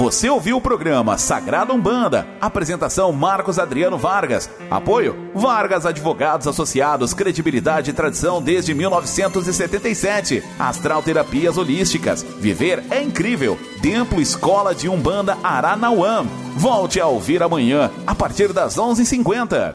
Você ouviu o programa Sagrada Umbanda. Apresentação Marcos Adriano Vargas. Apoio Vargas Advogados Associados, credibilidade e tradição desde 1977. Astral Terapias Holísticas. Viver é incrível. Templo Escola de Umbanda Aranauã. Volte a ouvir amanhã, a partir das 11h50.